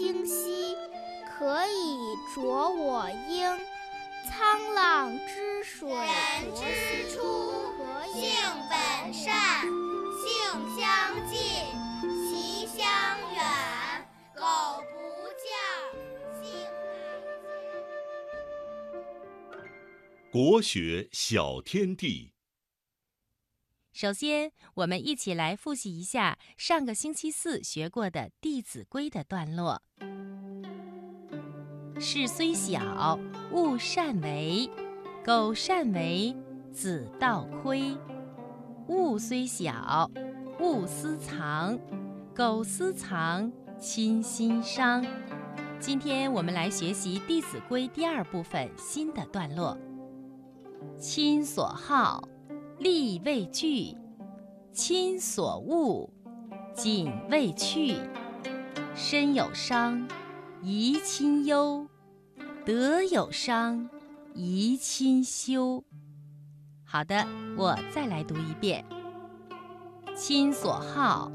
清晰可以濯我缨沧浪之水人之初性本善性相近习相远苟不教性乃迁国学小天地。首先，我们一起来复习一下上个星期四学过的《弟子规》的段落。事虽小，勿擅为；苟擅为，子道亏。物虽小，勿私藏；苟私藏，亲心伤。今天我们来学习《弟子规》第二部分新的段落。亲所好，力为具；亲所恶，谨为去。身有伤，贻亲忧；德有伤，贻亲羞。好的，我再来读一遍：亲所好，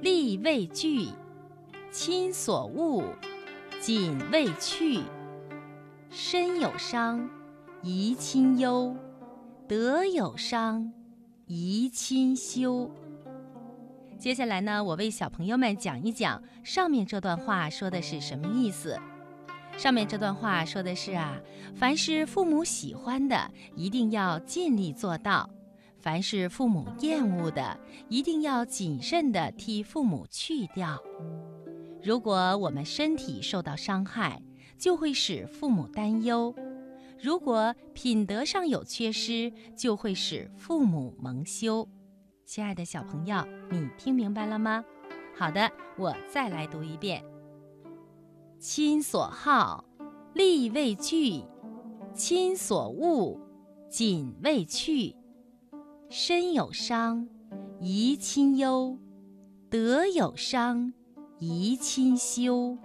力为具；亲所恶，谨为去。身有伤，贻亲忧；德有伤，贻亲羞。接下来呢，我为小朋友们讲一讲上面这段话说的是什么意思。上面这段话说的是啊，凡是父母喜欢的，一定要尽力做到；凡是父母厌恶的，一定要谨慎地替父母去掉。如果我们身体受到伤害，就会使父母担忧；如果品德上有缺失，就会使父母蒙羞。亲爱的小朋友，你听明白了吗？好的，我再来读一遍。亲所好，力为具；亲所恶，谨为去。身有伤，贻亲忧；德有伤，贻亲羞。